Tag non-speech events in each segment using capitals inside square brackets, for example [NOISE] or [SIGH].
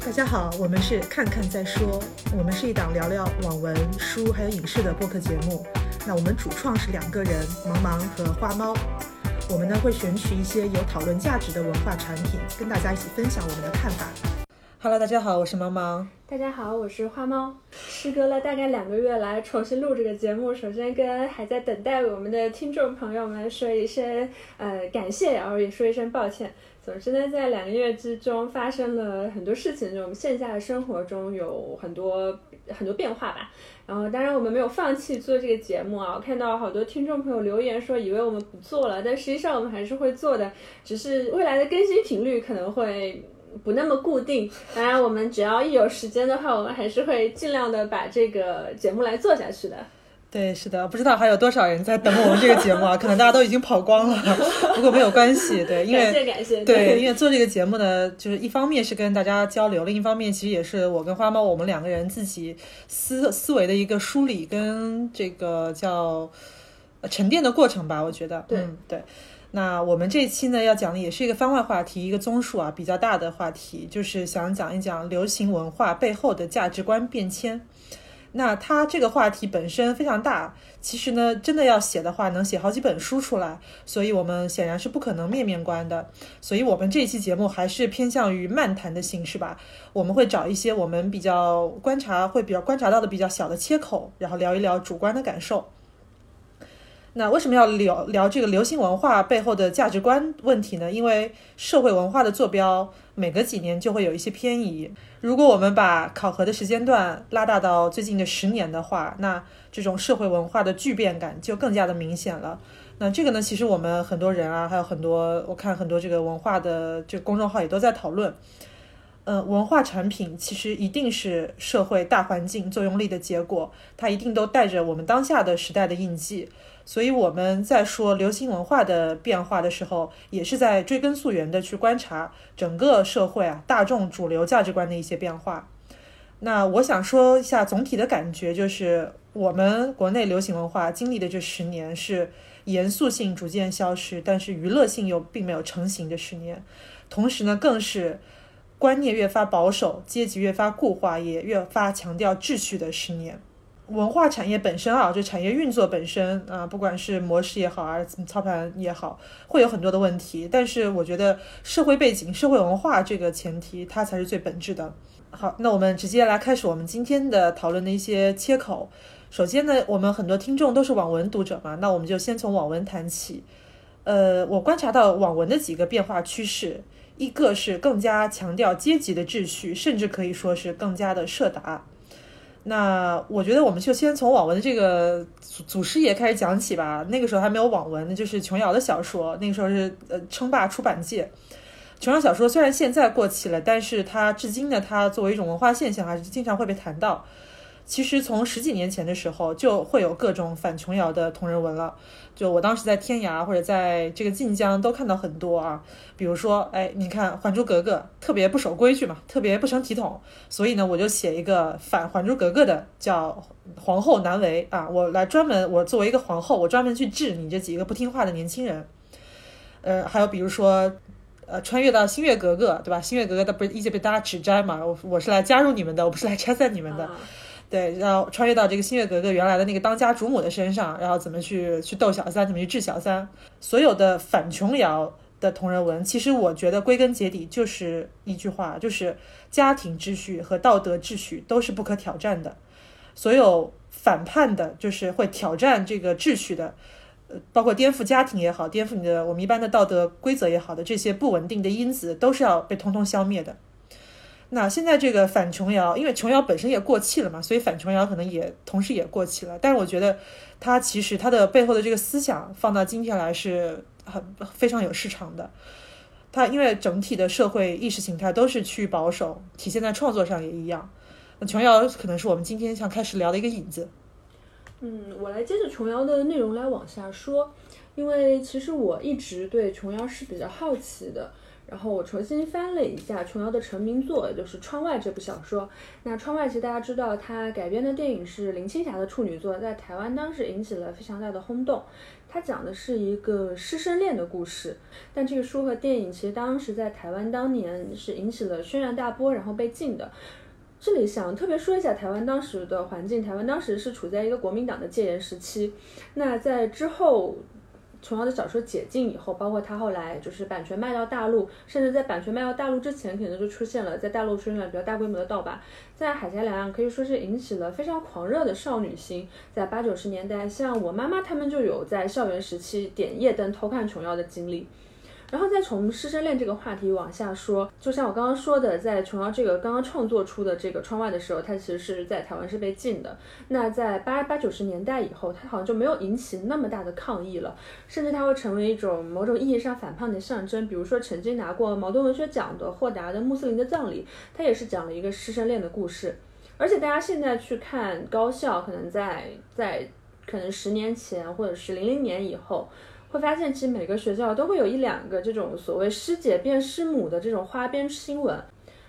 大家好，我们是看看再说，我们是一档聊聊网文、书还有影视的播客节目。那我们主创是两个人，茫茫和花猫。我们呢会选取一些有讨论价值的文化产品，跟大家一起分享我们的看法。Hello，大家好，我是茫茫。大家好，我是花猫。时隔了大概两个月来重新录这个节目，首先跟还在等待我们的听众朋友们说一声呃感谢，然后也说一声抱歉。总之呢，在两个月之中发生了很多事情，就我们线下的生活中有很多很多变化吧。然后当然我们没有放弃做这个节目啊，我看到好多听众朋友留言说以为我们不做了，但实际上我们还是会做的，只是未来的更新频率可能会。不那么固定，当然我们只要一有时间的话，我们还是会尽量的把这个节目来做下去的。对，是的，不知道还有多少人在等我们这个节目啊？[LAUGHS] 可能大家都已经跑光了，不过没有关系。对，因为 [LAUGHS] 感谢感谢。对，因为做这个节目呢，就是一方面是跟大家交流，另一方面其实也是我跟花猫我们两个人自己思思维的一个梳理跟这个叫沉淀的过程吧。我觉得，对对。那我们这期呢要讲的也是一个番外话题，一个综述啊比较大的话题，就是想讲一讲流行文化背后的价值观变迁。那它这个话题本身非常大，其实呢真的要写的话，能写好几本书出来，所以我们显然是不可能面面观的。所以我们这期节目还是偏向于漫谈的形式吧，我们会找一些我们比较观察会比较观察到的比较小的切口，然后聊一聊主观的感受。那为什么要聊聊这个流行文化背后的价值观问题呢？因为社会文化的坐标每隔几年就会有一些偏移。如果我们把考核的时间段拉大到最近的十年的话，那这种社会文化的巨变感就更加的明显了。那这个呢，其实我们很多人啊，还有很多我看很多这个文化的这个公众号也都在讨论。嗯，文化产品其实一定是社会大环境作用力的结果，它一定都带着我们当下的时代的印记。所以我们在说流行文化的变化的时候，也是在追根溯源的去观察整个社会啊大众主流价值观的一些变化。那我想说一下总体的感觉，就是我们国内流行文化经历的这十年是严肃性逐渐消失，但是娱乐性又并没有成型的十年。同时呢，更是观念越发保守、阶级越发固化，也越发强调秩序的十年。文化产业本身啊，就产业运作本身啊，不管是模式也好啊，操盘也好，会有很多的问题。但是我觉得社会背景、社会文化这个前提，它才是最本质的。好，那我们直接来开始我们今天的讨论的一些切口。首先呢，我们很多听众都是网文读者嘛，那我们就先从网文谈起。呃，我观察到网文的几个变化趋势，一个是更加强调阶级的秩序，甚至可以说是更加的社达。那我觉得我们就先从网文的这个祖祖师爷开始讲起吧。那个时候还没有网文，那就是琼瑶的小说。那个时候是呃称霸出版界。琼瑶小说虽然现在过气了，但是它至今呢，它作为一种文化现象，还是经常会被谈到。其实从十几年前的时候，就会有各种反琼瑶的同人文了。就我当时在天涯或者在这个晋江都看到很多啊，比如说，哎，你看《还珠格格》特别不守规矩嘛，特别不成体统，所以呢，我就写一个反《还珠格格》的，叫皇后难为啊，我来专门，我作为一个皇后，我专门去治你这几个不听话的年轻人。呃，还有比如说，呃，穿越到新月格格，对吧？新月格格的不是一直被大家指摘嘛，我我是来加入你们的，我不是来拆散你们的。对，然后穿越到这个新月格格原来的那个当家主母的身上，然后怎么去去斗小三，怎么去治小三。所有的反琼瑶的同人文，其实我觉得归根结底就是一句话，就是家庭秩序和道德秩序都是不可挑战的。所有反叛的，就是会挑战这个秩序的，呃，包括颠覆家庭也好，颠覆你的我们一般的道德规则也好的这些不稳定的因子，都是要被通通消灭的。那现在这个反琼瑶，因为琼瑶本身也过气了嘛，所以反琼瑶可能也同时也过气了。但是我觉得，它其实它的背后的这个思想放到今天来是很非常有市场的。它因为整体的社会意识形态都是趋于保守，体现在创作上也一样。那琼瑶可能是我们今天想开始聊的一个引子。嗯，我来接着琼瑶的内容来往下说，因为其实我一直对琼瑶是比较好奇的。然后我重新翻了一下琼瑶的成名作，也就是《窗外》这部小说。那《窗外》其实大家知道，它改编的电影是林青霞的处女作，在台湾当时引起了非常大的轰动。它讲的是一个师生恋的故事。但这个书和电影其实当时在台湾当年是引起了轩然大波，然后被禁的。这里想特别说一下台湾当时的环境，台湾当时是处在一个国民党的戒严时期。那在之后。琼瑶的小说解禁以后，包括她后来就是版权卖到大陆，甚至在版权卖到大陆之前，可能就出现了在大陆出现了比较大规模的盗版，在海峡两岸可以说是引起了非常狂热的少女心。在八九十年代，像我妈妈他们就有在校园时期点夜灯偷看琼瑶的经历。然后再从师生恋这个话题往下说，就像我刚刚说的，在琼瑶这个刚刚创作出的这个窗外的时候，它其实是在台湾是被禁的。那在八八九十年代以后，它好像就没有引起那么大的抗议了，甚至它会成为一种某种意义上反叛的象征。比如说曾经拿过茅盾文学奖的霍达的《穆斯林的葬礼》，它也是讲了一个师生恋的故事。而且大家现在去看高校，可能在在可能十年前或者是零零年以后。会发现，其实每个学校都会有一两个这种所谓师姐变师母的这种花边新闻，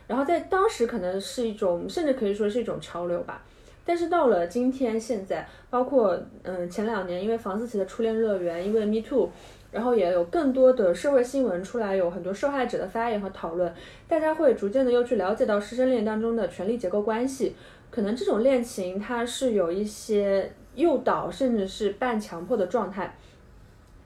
然后在当时可能是一种，甚至可以说是一种潮流吧。但是到了今天，现在，包括嗯前两年，因为房思琪的初恋乐园，因为 Me Too，然后也有更多的社会新闻出来，有很多受害者的发言和讨论，大家会逐渐的又去了解到师生恋当中的权力结构关系，可能这种恋情它是有一些诱导，甚至是半强迫的状态。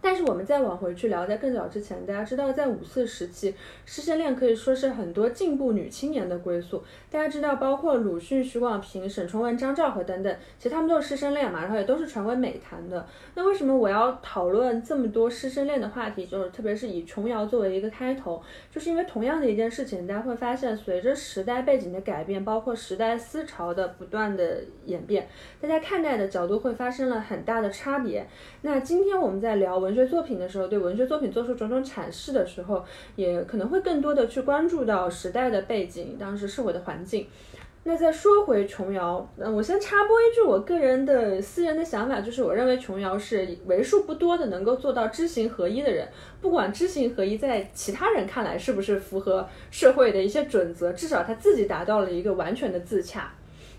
但是我们再往回去聊，在更早之前，大家知道，在五四时期，师生恋可以说是很多进步女青年的归宿。大家知道，包括鲁迅、许广平、沈从文、张兆和等等，其实他们都是师生恋嘛，然后也都是传为美谈的。那为什么我要讨论这么多师生恋的话题？就是特别是以琼瑶作为一个开头，就是因为同样的一件事情，大家会发现，随着时代背景的改变，包括时代思潮的不断的演变，大家看待的角度会发生了很大的差别。那今天我们在聊文。文学作品的时候，对文学作品做出种种阐释的时候，也可能会更多的去关注到时代的背景，当时社会的环境。那再说回琼瑶，嗯，我先插播一句我个人的私人的想法，就是我认为琼瑶是为数不多的能够做到知行合一的人。不管知行合一在其他人看来是不是符合社会的一些准则，至少他自己达到了一个完全的自洽。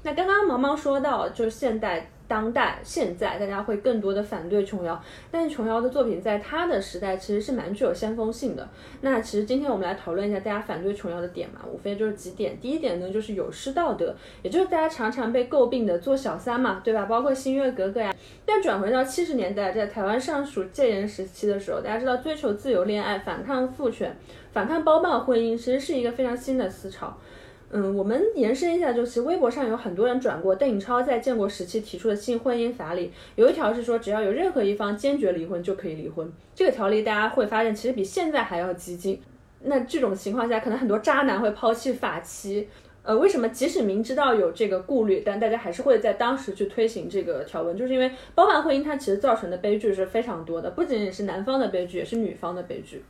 那刚刚毛毛说到，就是现代。当代现在大家会更多的反对琼瑶，但是琼瑶的作品在她的时代其实是蛮具有先锋性的。那其实今天我们来讨论一下大家反对琼瑶的点嘛，无非就是几点。第一点呢，就是有失道德，也就是大家常常被诟病的做小三嘛，对吧？包括新月格格呀。但转回到七十年代，在台湾尚属戒严时期的时候，大家知道追求自由恋爱、反抗父权、反抗包办婚姻，其实是一个非常新的思潮。嗯，我们延伸一下，就是微博上有很多人转过邓颖超在建国时期提出的新婚姻法里，有一条是说，只要有任何一方坚决离婚就可以离婚。这个条例大家会发现，其实比现在还要激进。那这种情况下，可能很多渣男会抛弃法妻。呃，为什么即使明知道有这个顾虑，但大家还是会在当时去推行这个条文？就是因为包办婚姻它其实造成的悲剧是非常多的，不仅仅是男方的悲剧，也是女方的悲剧。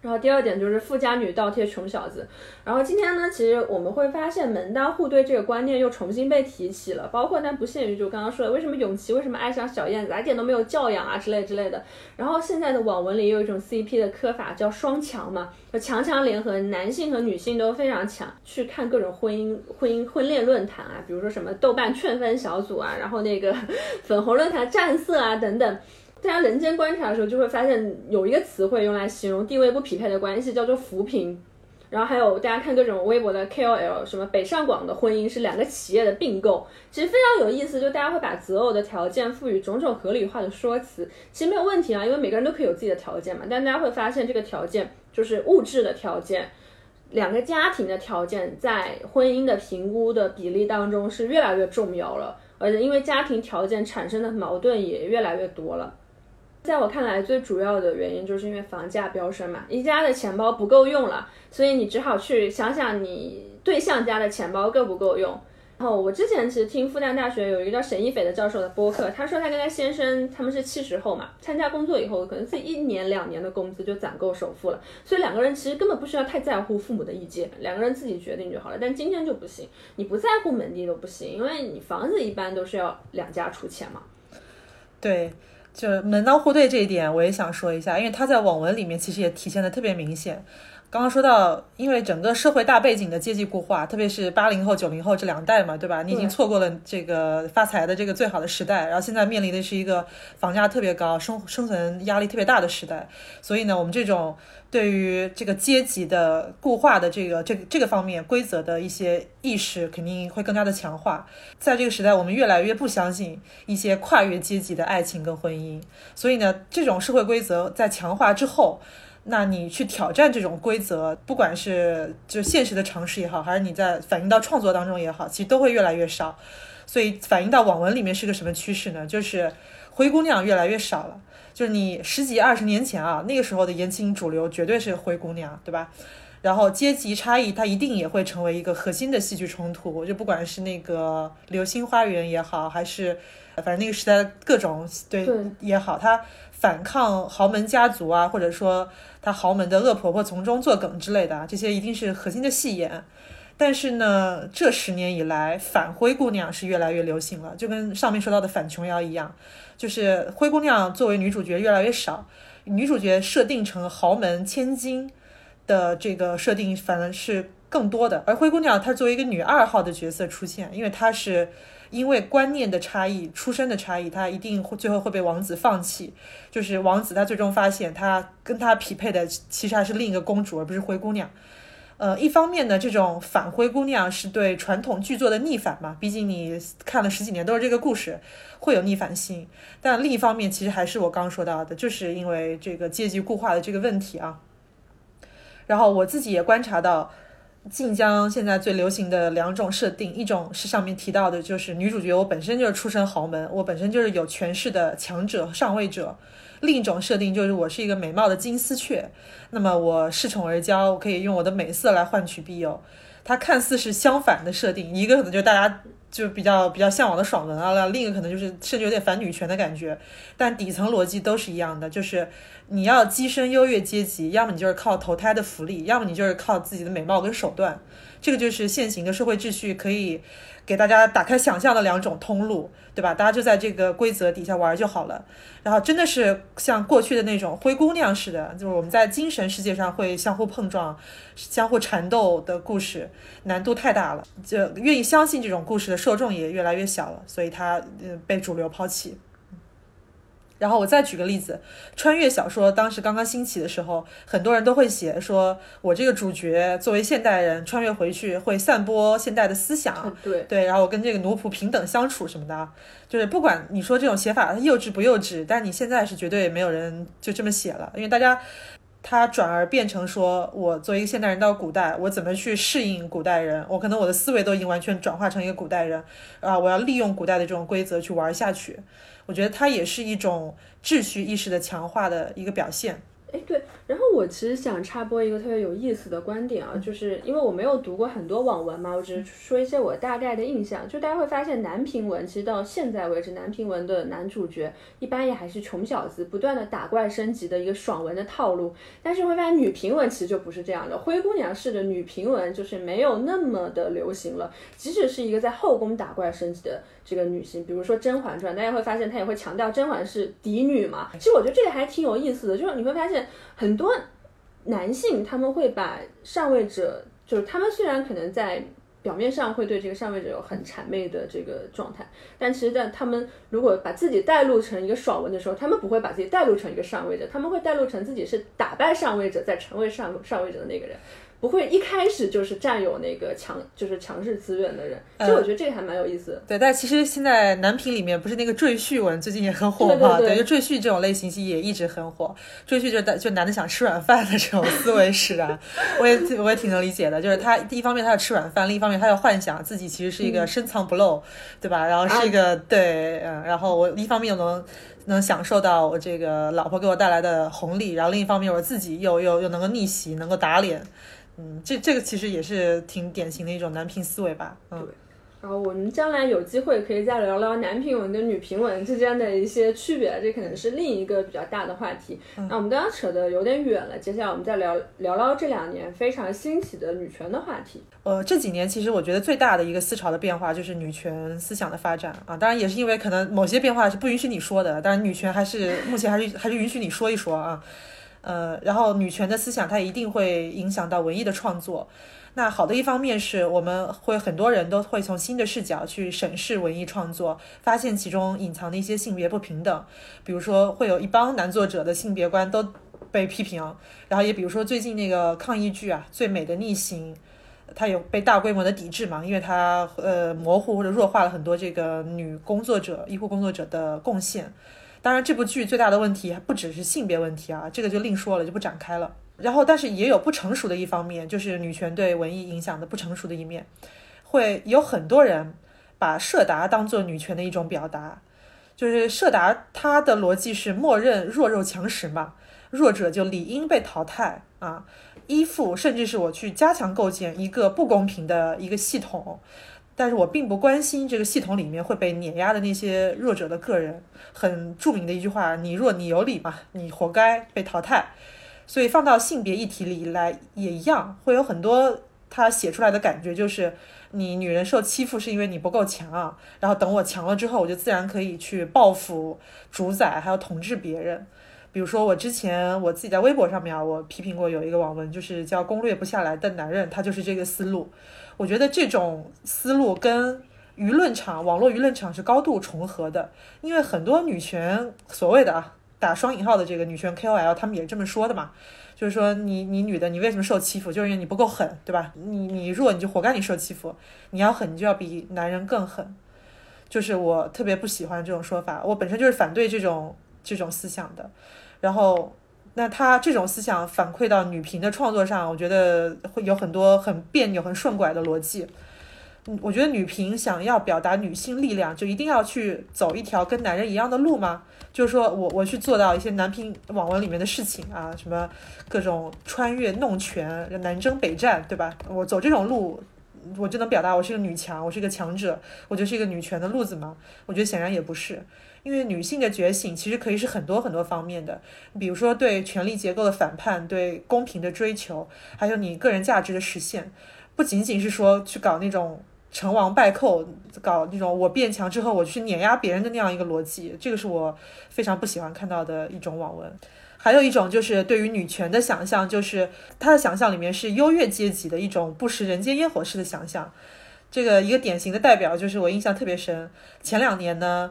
然后第二点就是富家女倒贴穷小子。然后今天呢，其实我们会发现门当户对这个观念又重新被提起了，包括但不限于就刚刚说的，为什么永琪为什么爱上小燕子，一点都没有教养啊之类之类的。然后现在的网文里有一种 CP 的磕法叫双强嘛，就强强联合，男性和女性都非常强。去看各种婚姻婚姻婚恋论坛啊，比如说什么豆瓣劝分小组啊，然后那个 [LAUGHS] 粉红论坛战色啊等等。大家人间观察的时候，就会发现有一个词汇用来形容地位不匹配的关系，叫做扶贫。然后还有大家看各种微博的 KOL，什么北上广的婚姻是两个企业的并购，其实非常有意思。就大家会把择偶的条件赋予种种合理化的说辞，其实没有问题啊，因为每个人都可以有自己的条件嘛。但大家会发现这个条件就是物质的条件，两个家庭的条件在婚姻的评估的比例当中是越来越重要了，而且因为家庭条件产生的矛盾也越来越多了。在我看来，最主要的原因就是因为房价飙升嘛，一家的钱包不够用了，所以你只好去想想你对象家的钱包够不够用。然后我之前其实听复旦大学有一个叫沈一斐的教授的播客，他说他跟他先生他们是七十后嘛，参加工作以后，可能自己一年两年的工资就攒够首付了，所以两个人其实根本不需要太在乎父母的意见，两个人自己决定就好了。但今天就不行，你不在乎门第都不行，因为你房子一般都是要两家出钱嘛。对。就门当户对这一点，我也想说一下，因为他在网文里面其实也体现的特别明显。刚刚说到，因为整个社会大背景的阶级固化，特别是八零后、九零后这两代嘛，对吧？你已经错过了这个发财的这个最好的时代，然后现在面临的是一个房价特别高、生生存压力特别大的时代。所以呢，我们这种对于这个阶级的固化的这个这个这个方面规则的一些意识，肯定会更加的强化。在这个时代，我们越来越不相信一些跨越阶级的爱情跟婚姻。所以呢，这种社会规则在强化之后。那你去挑战这种规则，不管是就现实的常识也好，还是你在反映到创作当中也好，其实都会越来越少。所以反映到网文里面是个什么趋势呢？就是灰姑娘越来越少了。就是你十几二十年前啊，那个时候的言情主流绝对是灰姑娘，对吧？然后阶级差异它一定也会成为一个核心的戏剧冲突。就不管是那个《流星花园》也好，还是反正那个时代的各种对也好，它反抗豪门家族啊，或者说。她豪门的恶婆婆从中作梗之类的，这些一定是核心的戏眼。但是呢，这十年以来，反灰姑娘是越来越流行了，就跟上面说到的反琼瑶一样，就是灰姑娘作为女主角越来越少，女主角设定成豪门千金的这个设定反而是更多的。而灰姑娘她作为一个女二号的角色出现，因为她是。因为观念的差异、出身的差异，她一定会最后会被王子放弃。就是王子，他最终发现他跟他匹配的其实还是另一个公主，而不是灰姑娘。呃，一方面呢，这种反灰姑娘是对传统剧作的逆反嘛，毕竟你看了十几年都是这个故事，会有逆反心。但另一方面，其实还是我刚刚说到的，就是因为这个阶级固化的这个问题啊。然后我自己也观察到。晋江现在最流行的两种设定，一种是上面提到的，就是女主角我本身就是出身豪门，我本身就是有权势的强者上位者；另一种设定就是我是一个美貌的金丝雀，那么我恃宠而骄，我可以用我的美色来换取庇佑。它看似是相反的设定，一个可能就是大家。就比较比较向往的爽文啊，另一个可能就是甚至有点反女权的感觉，但底层逻辑都是一样的，就是你要跻身优越阶级，要么你就是靠投胎的福利，要么你就是靠自己的美貌跟手段，这个就是现行的社会秩序可以。给大家打开想象的两种通路，对吧？大家就在这个规则底下玩就好了。然后真的是像过去的那种灰姑娘似的，就是我们在精神世界上会相互碰撞、相互缠斗的故事，难度太大了。就愿意相信这种故事的受众也越来越小了，所以它被主流抛弃。然后我再举个例子，穿越小说当时刚刚兴起的时候，很多人都会写说，我这个主角作为现代人穿越回去，会散播现代的思想，对。对，然后我跟这个奴仆平等相处什么的，就是不管你说这种写法幼稚不幼稚，但你现在是绝对没有人就这么写了，因为大家他转而变成说我作为一个现代人到古代，我怎么去适应古代人，我可能我的思维都已经完全转化成一个古代人啊，我要利用古代的这种规则去玩下去。我觉得它也是一种秩序意识的强化的一个表现。哎，对，然后我其实想插播一个特别有意思的观点啊，就是因为我没有读过很多网文嘛，我只是说一些我大概的印象。就大家会发现，男频文其实到现在为止，男频文的男主角一般也还是穷小子，不断的打怪升级的一个爽文的套路。但是会发现，女频文其实就不是这样的，灰姑娘式的女频文就是没有那么的流行了。即使是一个在后宫打怪升级的这个女性，比如说《甄嬛传》，大家会发现她也会强调甄嬛是嫡女嘛。其实我觉得这个还挺有意思的，就是你会发现。很多男性他们会把上位者，就是他们虽然可能在表面上会对这个上位者有很谄媚的这个状态，但其实在他们如果把自己带入成一个爽文的时候，他们不会把自己带入成一个上位者，他们会带入成自己是打败上位者再成为上上位者的那个人。不会一开始就是占有那个强，就是强势资源的人，其实我觉得这个还蛮有意思的。对，但其实现在男频里面不是那个赘婿文最近也很火嘛？对，就赘婿这种类型戏也一直很火。赘婿就就男的想吃软饭的这种思维使然，[LAUGHS] 我也我也挺能理解的。就是他一方面他要吃软饭，另一方面他要幻想自己其实是一个深藏不露，对吧？然后是一个对，嗯，然后我一方面又能能享受到我这个老婆给我带来的红利，然后另一方面我自己又又又能够逆袭，能够打脸。嗯，这这个其实也是挺典型的一种男频思维吧。嗯，然后我们将来有机会可以再聊聊男评文跟女评文之间的一些区别，这可能是另一个比较大的话题。那我们刚刚扯得有点远了，接下来我们再聊聊聊这两年非常兴起的女权的话题。呃，这几年其实我觉得最大的一个思潮的变化就是女权思想的发展啊，当然也是因为可能某些变化是不允许你说的，但是女权还是目前还是还是允许你说一说啊。呃，然后女权的思想它一定会影响到文艺的创作。那好的一方面是我们会很多人都会从新的视角去审视文艺创作，发现其中隐藏的一些性别不平等，比如说会有一帮男作者的性别观都被批评，然后也比如说最近那个抗议剧啊《最美的逆行》，它有被大规模的抵制嘛，因为它呃模糊或者弱化了很多这个女工作者、医护工作者的贡献。当然，这部剧最大的问题还不只是性别问题啊，这个就另说了，就不展开了。然后，但是也有不成熟的一方面，就是女权对文艺影响的不成熟的一面，会有很多人把社达当做女权的一种表达，就是社达它的逻辑是默认弱肉强食嘛，弱者就理应被淘汰啊，依附甚至是我去加强构建一个不公平的一个系统，但是我并不关心这个系统里面会被碾压的那些弱者的个人。很著名的一句话：“你弱你有理嘛，你活该被淘汰。”所以放到性别议题里来也一样，会有很多他写出来的感觉，就是你女人受欺负是因为你不够强啊，然后等我强了之后，我就自然可以去报复、主宰，还有统治别人。比如说我之前我自己在微博上面啊，我批评过有一个网文，就是叫“攻略不下来的男人”，他就是这个思路。我觉得这种思路跟舆论场、网络舆论场是高度重合的，因为很多女权所谓的啊。打双引号的这个女权 KOL，他们也这么说的嘛，就是说你你女的你为什么受欺负，就是因为你不够狠，对吧？你你弱你就活该你受欺负，你要狠你就要比男人更狠，就是我特别不喜欢这种说法，我本身就是反对这种这种思想的。然后那他这种思想反馈到女频的创作上，我觉得会有很多很别扭、很顺拐的逻辑。嗯，我觉得女频想要表达女性力量，就一定要去走一条跟男人一样的路吗？就是说我我去做到一些男频网文里面的事情啊，什么各种穿越弄权、南征北战，对吧？我走这种路，我就能表达我是个女强，我是一个强者，我就是一个女权的路子吗？我觉得显然也不是，因为女性的觉醒其实可以是很多很多方面的，比如说对权力结构的反叛，对公平的追求，还有你个人价值的实现，不仅仅是说去搞那种。成王败寇，搞那种我变强之后我去碾压别人的那样一个逻辑，这个是我非常不喜欢看到的一种网文。还有一种就是对于女权的想象，就是他的想象里面是优越阶级的一种不食人间烟火式的想象。这个一个典型的代表就是我印象特别深，前两年呢。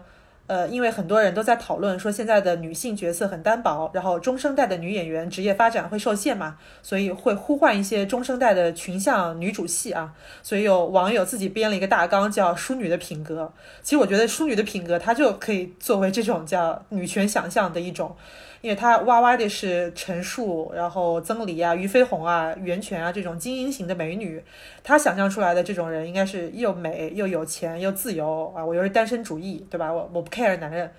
呃，因为很多人都在讨论说现在的女性角色很单薄，然后中生代的女演员职业发展会受限嘛，所以会呼唤一些中生代的群像女主戏啊。所以有网友自己编了一个大纲，叫“淑女的品格”。其实我觉得淑女的品格，它就可以作为这种叫女权想象的一种。因为他哇哇的是陈数，然后曾黎啊、俞飞鸿啊、袁泉啊这种精英型的美女，他想象出来的这种人应该是又美又有钱又自由啊，我又是单身主义，对吧？我我不 care 男人，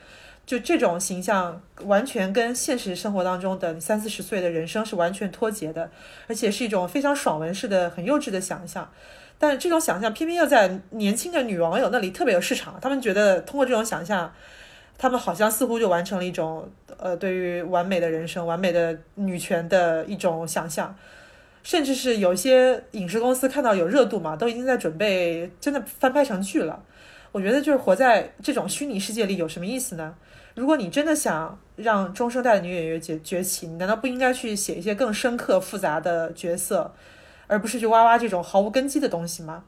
就这种形象完全跟现实生活当中的三四十岁的人生是完全脱节的，而且是一种非常爽文式的很幼稚的想象。但这种想象偏偏又在年轻的女网友那里特别有市场，他们觉得通过这种想象。他们好像似乎就完成了一种，呃，对于完美的人生、完美的女权的一种想象，甚至是有些影视公司看到有热度嘛，都已经在准备真的翻拍成剧了。我觉得就是活在这种虚拟世界里有什么意思呢？如果你真的想让中生代的女演员崛崛起，你难道不应该去写一些更深刻复杂的角色，而不是去挖挖这种毫无根基的东西吗？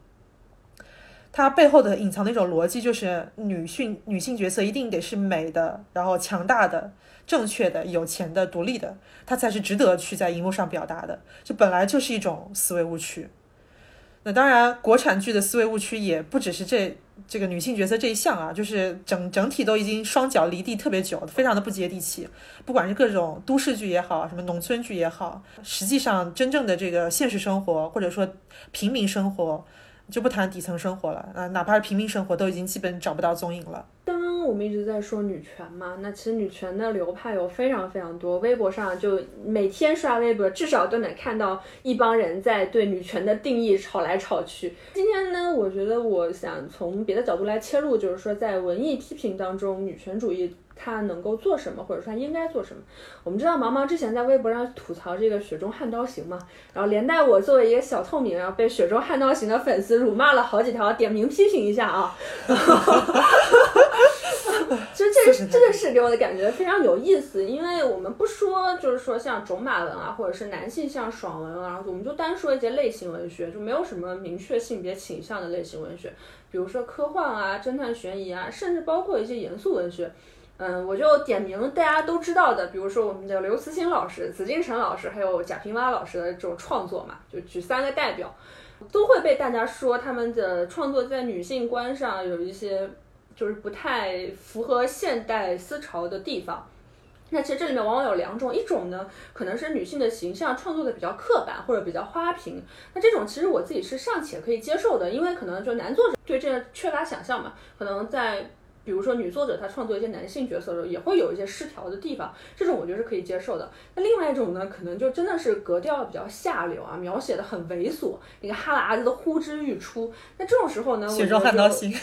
它背后的隐藏的一种逻辑就是，女性女性角色一定得是美的，然后强大的、正确的、有钱的、独立的，她才是值得去在荧幕上表达的。这本来就是一种思维误区。那当然，国产剧的思维误区也不只是这这个女性角色这一项啊，就是整整体都已经双脚离地特别久，非常的不接地气。不管是各种都市剧也好，什么农村剧也好，实际上真正的这个现实生活或者说平民生活。就不谈底层生活了，啊，哪怕是平民生活，都已经基本找不到踪影了。刚刚我们一直在说女权嘛，那其实女权的流派有非常非常多，微博上就每天刷微博，至少都能看到一帮人在对女权的定义吵来吵去。今天呢，我觉得我想从别的角度来切入，就是说在文艺批评当中，女权主义。他能够做什么，或者说他应该做什么？我们知道毛毛之前在微博上吐槽这个雪中悍刀行嘛，然后连带我作为一个小透明，然后被雪中悍刀行的粉丝辱骂了好几条，点名批评一下啊。哈哈哈其实这个真的是给我的感觉非常有意思，因为我们不说就是说像种马文啊，或者是男性像爽文啊，我们就单说一些类型文学，就没有什么明确性别倾向的类型文学，比如说科幻啊、侦探悬疑啊，甚至包括一些严肃文学。嗯，我就点名大家都知道的，比如说我们的刘慈欣老师、紫金城老师，还有贾平凹老师的这种创作嘛，就举三个代表，都会被大家说他们的创作在女性观上有一些就是不太符合现代思潮的地方。那其实这里面往往有两种，一种呢可能是女性的形象创作的比较刻板或者比较花瓶，那这种其实我自己是尚且可以接受的，因为可能就男作者对这缺乏想象嘛，可能在。比如说女作者她创作一些男性角色的时候，也会有一些失调的地方，这种我觉得是可以接受的。那另外一种呢，可能就真的是格调比较下流啊，描写的很猥琐，那个哈喇子都呼之欲出。那这种时候呢，雪中悍刀心，[LAUGHS]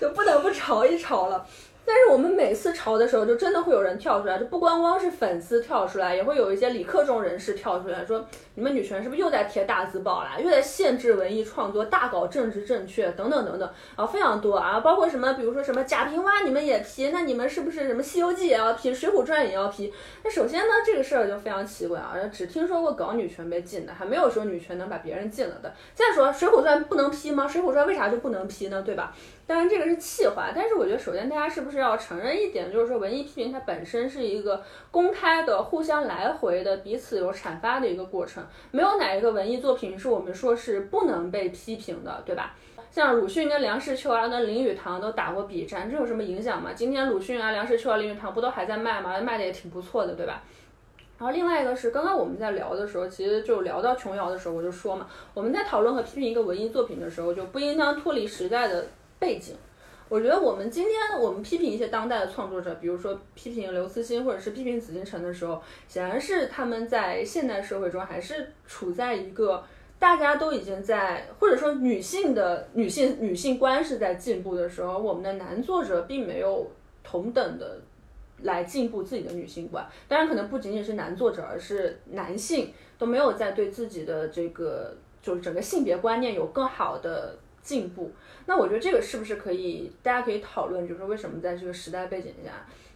就不得不吵一吵了。但是我们每次吵的时候，就真的会有人跳出来，就不光光是粉丝跳出来，也会有一些理科中人士跳出来说：“你们女权是不是又在贴大字报啦？又在限制文艺创作，大搞政治正确等等等等啊，非常多啊，包括什么，比如说什么贾平凹，你们也批？那你们是不是什么《西游记》也要批，《水浒传》也要批？那首先呢，这个事儿就非常奇怪啊，只听说过搞女权被禁的，还没有说女权能把别人禁了的。再说《水浒传》不能批吗？《水浒传》为啥就不能批呢？对吧？当然这个是气话，但是我觉得首先大家是不是要承认一点，就是说文艺批评它本身是一个公开的、互相来回的、彼此有阐发的一个过程，没有哪一个文艺作品是我们说是不能被批评的，对吧？像鲁迅跟梁实秋啊、跟林语堂都打过笔战，这有什么影响吗？今天鲁迅啊、梁实秋啊、林语堂不都还在卖吗？卖的也挺不错的，对吧？然后另外一个是刚刚我们在聊的时候，其实就聊到琼瑶的时候，我就说嘛，我们在讨论和批评一个文艺作品的时候，就不应当脱离时代的。背景，我觉得我们今天我们批评一些当代的创作者，比如说批评刘慈欣或者是批评紫禁城的时候，显然是他们在现代社会中还是处在一个大家都已经在或者说女性的女性女性观是在进步的时候，我们的男作者并没有同等的来进步自己的女性观。当然，可能不仅仅是男作者，而是男性都没有在对自己的这个就是整个性别观念有更好的进步。那我觉得这个是不是可以，大家可以讨论，就是为什么在这个时代背景下，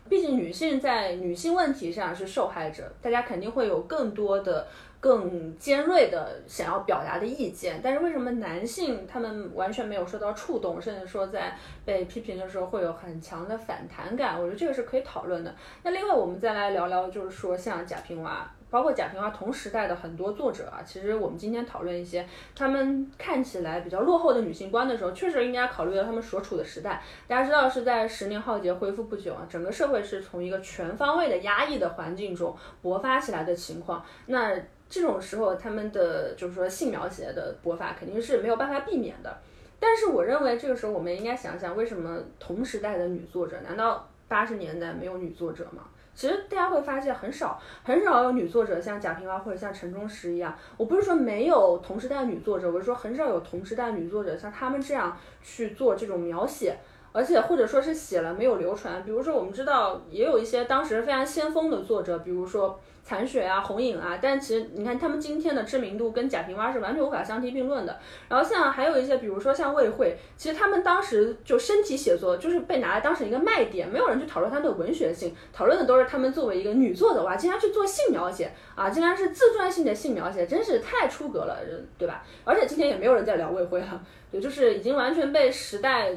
毕竟女性在女性问题上是受害者，大家肯定会有更多的、更尖锐的想要表达的意见。但是为什么男性他们完全没有受到触动，甚至说在被批评的时候会有很强的反弹感？我觉得这个是可以讨论的。那另外我们再来聊聊，就是说像贾平凹。包括贾平凹同时代的很多作者啊，其实我们今天讨论一些他们看起来比较落后的女性观的时候，确实应该考虑到他们所处的时代。大家知道是在十年浩劫恢复不久啊，整个社会是从一个全方位的压抑的环境中勃发起来的情况。那这种时候，他们的就是说性描写的勃发肯定是没有办法避免的。但是我认为这个时候我们应该想想，为什么同时代的女作者，难道八十年代没有女作者吗？其实大家会发现很少很少有女作者像贾平凹或者像陈忠实一样。我不是说没有同时代女作者，我是说很少有同时代女作者像他们这样去做这种描写，而且或者说是写了没有流传。比如说我们知道也有一些当时非常先锋的作者，比如说。残雪啊，红影啊，但其实你看他们今天的知名度跟贾平凹是完全无法相提并论的。然后像还有一些，比如说像魏慧，其实他们当时就身体写作就是被拿来当成一个卖点，没有人去讨论他的文学性，讨论的都是他们作为一个女作者哇，竟然去做性描写啊，竟然是自传性的性描写，真是太出格了，对吧？而且今天也没有人在聊魏慧了，也就是已经完全被时代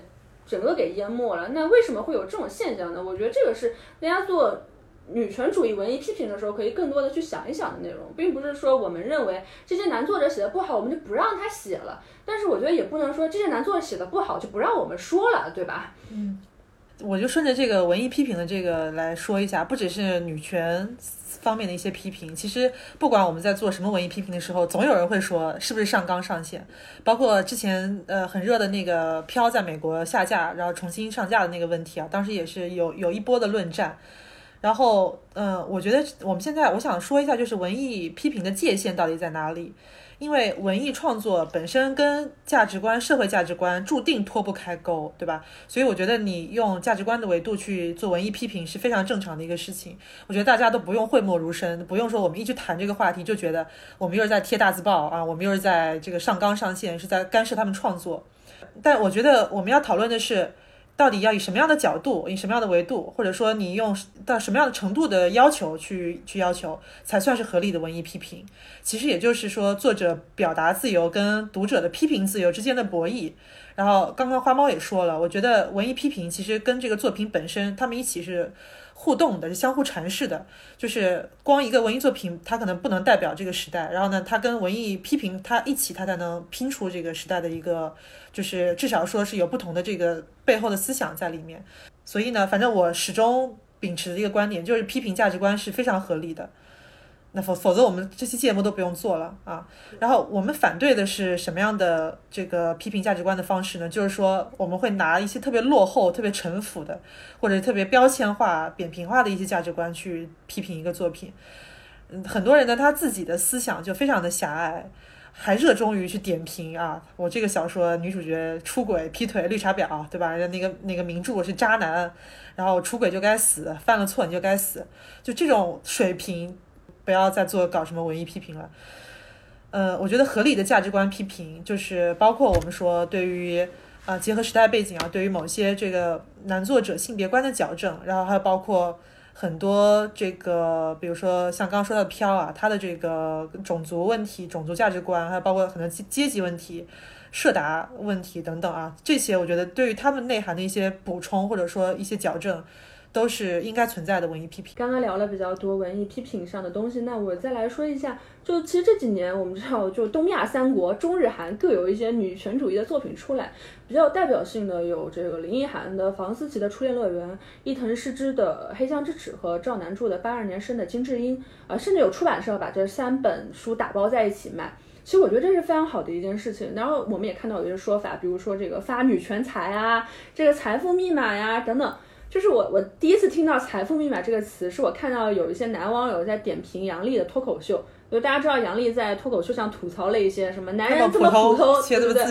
整个给淹没了。那为什么会有这种现象呢？我觉得这个是大家做。女权主义文艺批评的时候，可以更多的去想一想的内容，并不是说我们认为这些男作者写的不好，我们就不让他写了。但是我觉得也不能说这些男作者写的不好就不让我们说了，对吧？嗯，我就顺着这个文艺批评的这个来说一下，不只是女权方面的一些批评，其实不管我们在做什么文艺批评的时候，总有人会说是不是上纲上线。包括之前呃很热的那个《飘》在美国下架，然后重新上架的那个问题啊，当时也是有有一波的论战。然后，嗯，我觉得我们现在我想说一下，就是文艺批评的界限到底在哪里？因为文艺创作本身跟价值观、社会价值观注定脱不开钩，对吧？所以我觉得你用价值观的维度去做文艺批评是非常正常的一个事情。我觉得大家都不用讳莫如深，不用说我们一直谈这个话题就觉得我们又是在贴大字报啊，我们又是在这个上纲上线，是在干涉他们创作。但我觉得我们要讨论的是。到底要以什么样的角度，以什么样的维度，或者说你用到什么样的程度的要求去去要求，才算是合理的文艺批评？其实也就是说，作者表达自由跟读者的批评自由之间的博弈。然后刚刚花猫也说了，我觉得文艺批评其实跟这个作品本身，他们一起是。互动的是相互阐释的，就是光一个文艺作品，它可能不能代表这个时代。然后呢，它跟文艺批评它一起，它才能拼出这个时代的一个，就是至少说是有不同的这个背后的思想在里面。所以呢，反正我始终秉持的一个观点，就是批评价值观是非常合理的。那否否则我们这期节目都不用做了啊。然后我们反对的是什么样的这个批评价值观的方式呢？就是说我们会拿一些特别落后、特别陈腐的，或者特别标签化、扁平化的一些价值观去批评一个作品。嗯，很多人呢他自己的思想就非常的狭隘，还热衷于去点评啊。我这个小说女主角出轨、劈腿、绿茶婊，对吧？那个那个名著是渣男，然后出轨就该死，犯了错你就该死，就这种水平。不要再做搞什么文艺批评了，呃，我觉得合理的价值观批评就是包括我们说对于啊结合时代背景啊，对于某些这个男作者性别观的矫正，然后还有包括很多这个，比如说像刚刚说到的飘啊，他的这个种族问题、种族价值观，还有包括很多阶级问题、社达问题等等啊，这些我觉得对于他们内涵的一些补充或者说一些矫正。都是应该存在的文艺批评。刚刚聊了比较多文艺批评上的东西，那我再来说一下，就其实这几年我们知道，就东亚三国中日韩各有一些女权主义的作品出来，比较代表性的有这个林奕涵的《房思琪的初恋乐园》，伊藤诗织的《黑箱之耻》和赵南柱的《八二年生的金智英》，啊，甚至有出版社把这三本书打包在一起卖。其实我觉得这是非常好的一件事情。然后我们也看到有些说法，比如说这个发女权财啊，这个财富密码呀等等。就是我，我第一次听到“财富密码”这个词，是我看到有一些男网友在点评杨笠的脱口秀。就大家知道杨笠在脱口秀上吐槽了一些什么男人这么普通，对不对？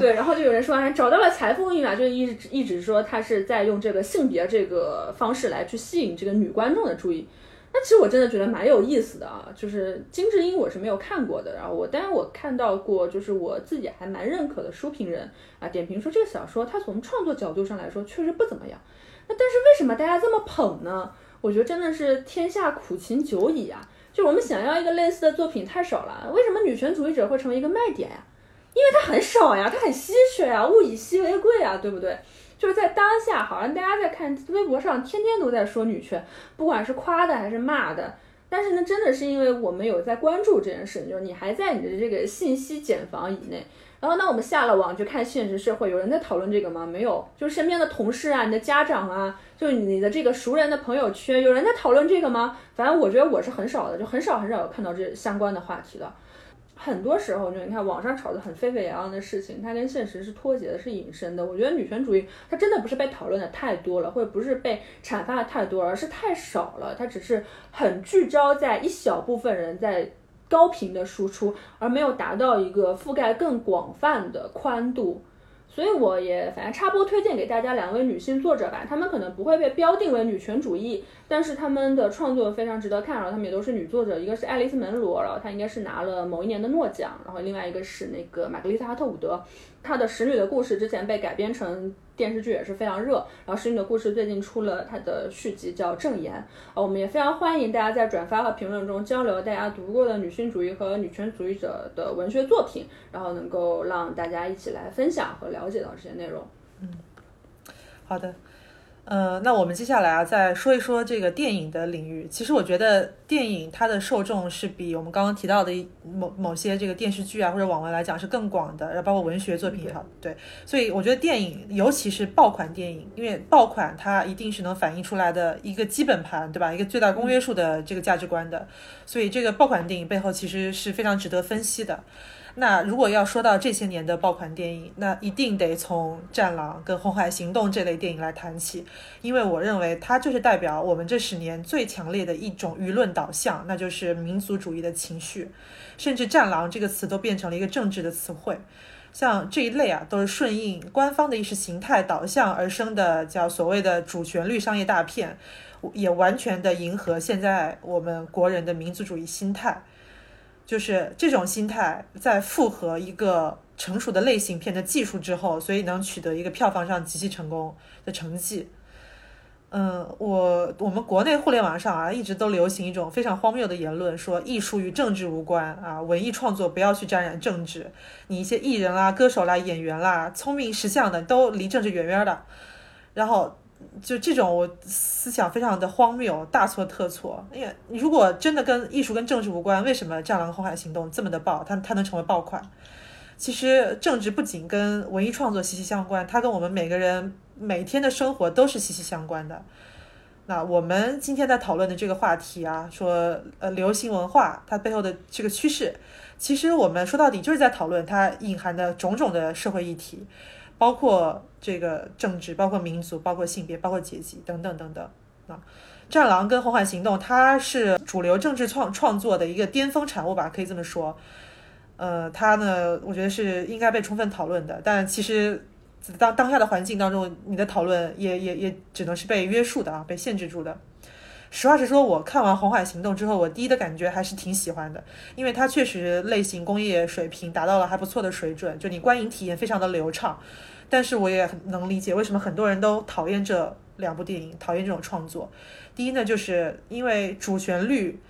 对，然后就有人说找到了财富密码，就一直一直说他是在用这个性别这个方式来去吸引这个女观众的注意。那其实我真的觉得蛮有意思的啊。就是金智英我是没有看过的，然后我当然我看到过，就是我自己还蛮认可的书评人啊点评说这个小说它从创作角度上来说确实不怎么样。那但是为什么大家这么捧呢？我觉得真的是天下苦情久矣啊！就我们想要一个类似的作品太少了，为什么女权主义者会成为一个卖点呀？因为它很少呀，它很稀缺呀，物以稀为贵啊，对不对？就是在当下，好像大家在看微博上天天都在说女权，不管是夸的还是骂的，但是呢，真的是因为我们有在关注这件事，就是你还在你的这个信息茧房以内。然后，那我们下了网去看现实社会，有人在讨论这个吗？没有，就是身边的同事啊，你的家长啊，就是你的这个熟人的朋友圈，有人在讨论这个吗？反正我觉得我是很少的，就很少很少有看到这相关的话题的。很多时候，就你看网上吵得很沸沸扬扬的事情，它跟现实是脱节的，是隐身的。我觉得女权主义它真的不是被讨论的太多了，或者不是被阐发的太多，而是太少了。它只是很聚焦在一小部分人在。高频的输出，而没有达到一个覆盖更广泛的宽度，所以我也反正插播推荐给大家两位女性作者吧，她们可能不会被标定为女权主义，但是她们的创作非常值得看，然后她们也都是女作者，一个是爱丽丝门罗，然后她应该是拿了某一年的诺奖，然后另外一个是那个玛格丽特哈特伍德，她的《使女的故事》之前被改编成。电视剧也是非常热，然后《使女的故事》最近出了它的续集，叫《正言》啊，我们也非常欢迎大家在转发和评论中交流大家读过的女性主义和女权主义者的文学作品，然后能够让大家一起来分享和了解到这些内容。嗯，好的，呃，那我们接下来啊，再说一说这个电影的领域。其实我觉得电影它的受众是比我们刚刚提到的某某些这个电视剧啊或者网文来讲是更广的，然后包括文学作品也好，对。所以我觉得电影，尤其是爆款电影，因为爆款它一定是能反映出来的一个基本盘，对吧？一个最大公约数的这个价值观的。所以这个爆款电影背后其实是非常值得分析的。那如果要说到这些年的爆款电影，那一定得从《战狼》跟《红海行动》这类电影来谈起，因为我认为它就是代表我们这十年最强烈的一种舆论导向，那就是民族主义的情绪，甚至“战狼”这个词都变成了一个政治的词汇。像这一类啊，都是顺应官方的意识形态导向而生的，叫所谓的主旋律商业大片，也完全的迎合现在我们国人的民族主义心态。就是这种心态，在复合一个成熟的类型片的技术之后，所以能取得一个票房上极其成功的成绩。嗯，我我们国内互联网上啊，一直都流行一种非常荒谬的言论，说艺术与政治无关啊，文艺创作不要去沾染政治，你一些艺人啦、歌手啦、演员啦，聪明识相的都离政治远远的，然后。就这种，我思想非常的荒谬，大错特错。因为如果真的跟艺术跟政治无关，为什么《战狼》《红海行动》这么的爆，它它能成为爆款？其实政治不仅跟文艺创作息息相关，它跟我们每个人每天的生活都是息息相关的。那我们今天在讨论的这个话题啊，说呃流行文化它背后的这个趋势，其实我们说到底就是在讨论它隐含的种种的社会议题。包括这个政治，包括民族，包括性别，包括阶级等等等等啊，《战狼》跟《红海行动》，它是主流政治创创作的一个巅峰产物吧，可以这么说。呃，它呢，我觉得是应该被充分讨论的。但其实当当下的环境当中，你的讨论也也也只能是被约束的啊，被限制住的。实话实说，我看完《红海行动》之后，我第一的感觉还是挺喜欢的，因为它确实类型工业水平达到了还不错的水准，就你观影体验非常的流畅。但是我也很能理解为什么很多人都讨厌这两部电影，讨厌这种创作。第一呢，就是因为主旋律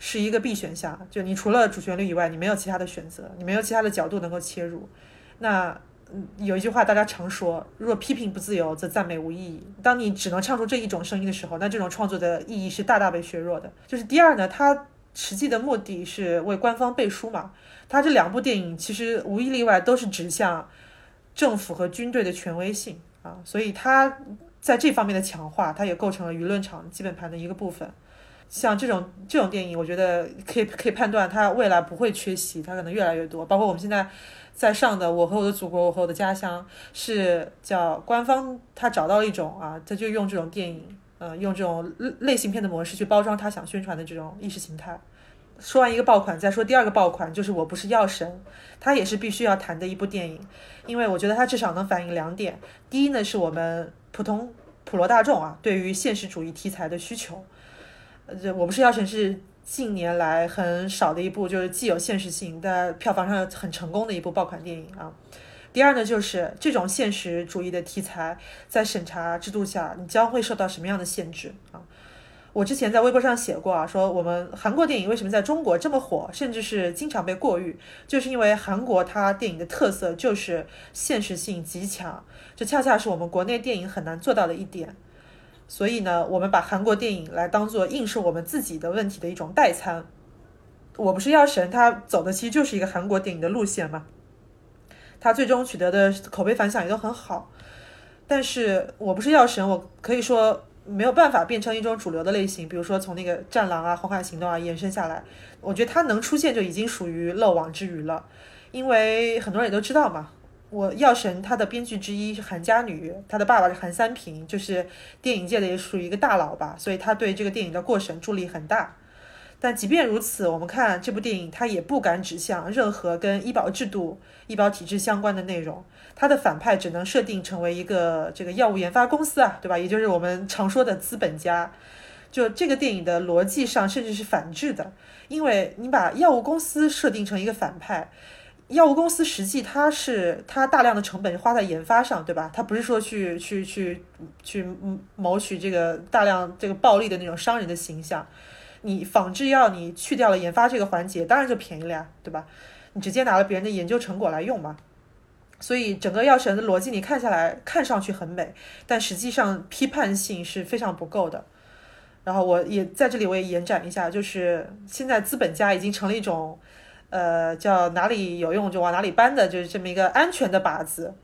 是一个必选项，就你除了主旋律以外，你没有其他的选择，你没有其他的角度能够切入。那。有一句话大家常说：若批评不自由，则赞美无意义。当你只能唱出这一种声音的时候，那这种创作的意义是大大被削弱的。就是第二呢，它实际的目的是为官方背书嘛。它这两部电影其实无一例外都是指向政府和军队的权威性啊，所以它在这方面的强化，它也构成了舆论场基本盘的一个部分。像这种这种电影，我觉得可以可以判断，它未来不会缺席，它可能越来越多。包括我们现在。在上的《我和我的祖国，我和我的家乡》是叫官方，他找到一种啊，他就用这种电影，呃，用这种类型片的模式去包装他想宣传的这种意识形态。说完一个爆款，再说第二个爆款，就是《我不是药神》，它也是必须要谈的一部电影，因为我觉得它至少能反映两点：第一呢，是我们普通普罗大众啊对于现实主义题材的需求。呃，《我不是药神》是。近年来很少的一部，就是既有现实性，在票房上很成功的一部爆款电影啊。第二呢，就是这种现实主义的题材，在审查制度下，你将会受到什么样的限制啊？我之前在微博上写过啊，说我们韩国电影为什么在中国这么火，甚至是经常被过誉，就是因为韩国它电影的特色就是现实性极强，这恰恰是我们国内电影很难做到的一点。所以呢，我们把韩国电影来当做映射我们自己的问题的一种代餐。我不是药神，他走的其实就是一个韩国电影的路线嘛。他最终取得的口碑反响也都很好。但是我不是药神，我可以说没有办法变成一种主流的类型。比如说从那个《战狼》啊、《红海行动》啊延伸下来，我觉得它能出现就已经属于漏网之鱼了。因为很多人也都知道嘛。我药神他的编剧之一是韩家女，他的爸爸是韩三平，就是电影界的也属于一个大佬吧，所以他对这个电影的过审助力很大。但即便如此，我们看这部电影，他也不敢指向任何跟医保制度、医保体制相关的内容，他的反派只能设定成为一个这个药物研发公司啊，对吧？也就是我们常说的资本家。就这个电影的逻辑上甚至是反制的，因为你把药物公司设定成一个反派。药物公司实际它是它大量的成本花在研发上，对吧？它不是说去去去去谋取这个大量这个暴利的那种商人的形象。你仿制药你去掉了研发这个环节，当然就便宜了呀，对吧？你直接拿了别人的研究成果来用嘛。所以整个药神的逻辑你看下来，看上去很美，但实际上批判性是非常不够的。然后我也在这里我也延展一下，就是现在资本家已经成了一种，呃，叫哪里有用就往哪里搬的，就是这么一个安全的靶子。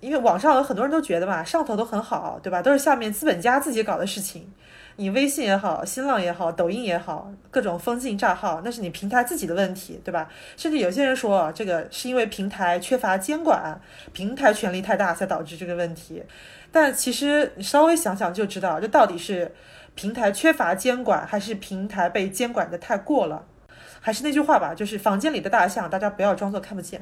因为网上有很多人都觉得嘛，上头都很好，对吧？都是下面资本家自己搞的事情。你微信也好，新浪也好，抖音也好，各种封禁账号，那是你平台自己的问题，对吧？甚至有些人说，这个是因为平台缺乏监管，平台权力太大才导致这个问题。但其实你稍微想想就知道，这到底是。平台缺乏监管，还是平台被监管的太过了？还是那句话吧，就是房间里的大象，大家不要装作看不见。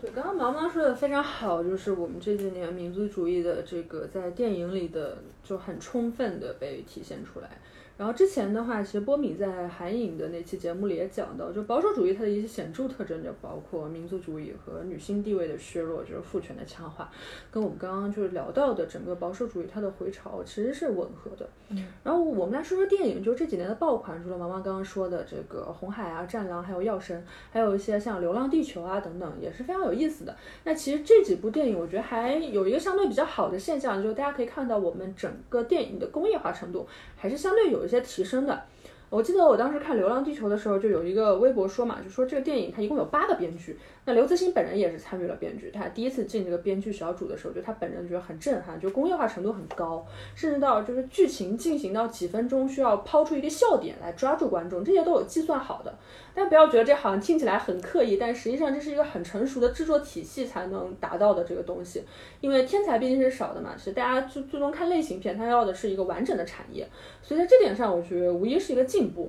对，刚刚毛毛说的非常好，就是我们这几年民族主义的这个在电影里的就很充分的被体现出来。然后之前的话，其实波米在韩影的那期节目里也讲到，就保守主义它的一些显著特征就包括民族主义和女性地位的削弱，就是父权的强化，跟我们刚刚就是聊到的整个保守主义它的回潮其实是吻合的。嗯，然后我们来说说电影，就这几年的爆款，除了毛毛刚刚说的这个《红海》啊、《战狼》还有《药神》，还有一些像《流浪地球》啊等等，也是非常有意思的。那其实这几部电影，我觉得还有一个相对比较好的现象，就是大家可以看到我们整个电影的工业化程度还是相对有有些提升的。我记得我当时看《流浪地球》的时候，就有一个微博说嘛，就说这个电影它一共有八个编剧。那刘慈欣本人也是参与了编剧，他第一次进这个编剧小组的时候，就他本人觉得很震撼，就工业化程度很高，甚至到就是剧情进行到几分钟需要抛出一个笑点来抓住观众，这些都有计算好的。但不要觉得这好像听起来很刻意，但实际上这是一个很成熟的制作体系才能达到的这个东西。因为天才毕竟是少的嘛，其实大家最最终看类型片，他要的是一个完整的产业，所以在这点上，我觉得无疑是一个进进步。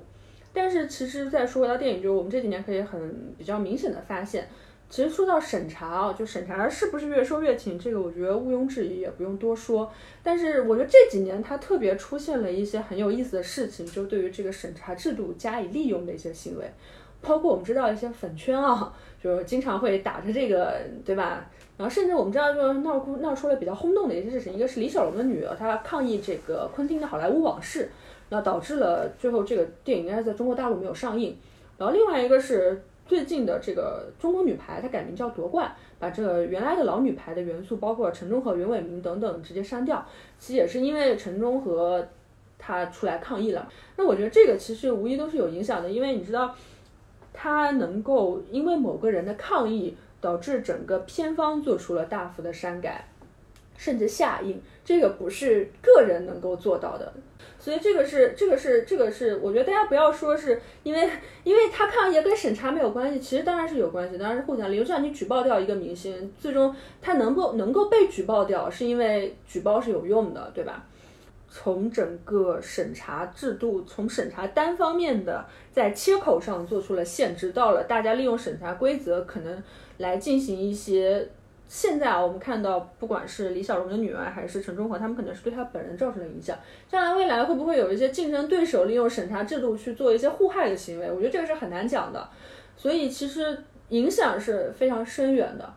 但是其实再说回到电影，就是我们这几年可以很比较明显的发现。其实说到审查啊，就审查是不是越收越紧，这个我觉得毋庸置疑，也不用多说。但是我觉得这几年它特别出现了一些很有意思的事情，就对于这个审查制度加以利用的一些行为，包括我们知道一些粉圈啊，就经常会打着这个，对吧？然后甚至我们知道，就闹哭闹出了比较轰动的一些事情，一个是李小龙的女儿，她抗议这个昆汀的好莱坞往事，那导致了最后这个电影应该是在中国大陆没有上映。然后另外一个是。最近的这个中国女排，它改名叫夺冠，把这个原来的老女排的元素，包括陈忠和、袁伟民等等直接删掉。其实也是因为陈忠和他出来抗议了。那我觉得这个其实无疑都是有影响的，因为你知道，他能够因为某个人的抗议，导致整个片方做出了大幅的删改，甚至下映，这个不是个人能够做到的。所以这个是这个是这个是，我觉得大家不要说是因为 [LAUGHS] 因为他抗议跟审查没有关系，其实当然是有关系，当然是互相。比如像你举报掉一个明星，最终他能够能够被举报掉，是因为举报是有用的，对吧？从整个审查制度，从审查单方面的在切口上做出了限制，到了大家利用审查规则可能来进行一些。现在啊，我们看到，不管是李小龙的女儿还是陈忠和，他们可能是对他本人造成了影响。将来未来会不会有一些竞争对手利用审查制度去做一些互害的行为？我觉得这个是很难讲的。所以其实影响是非常深远的。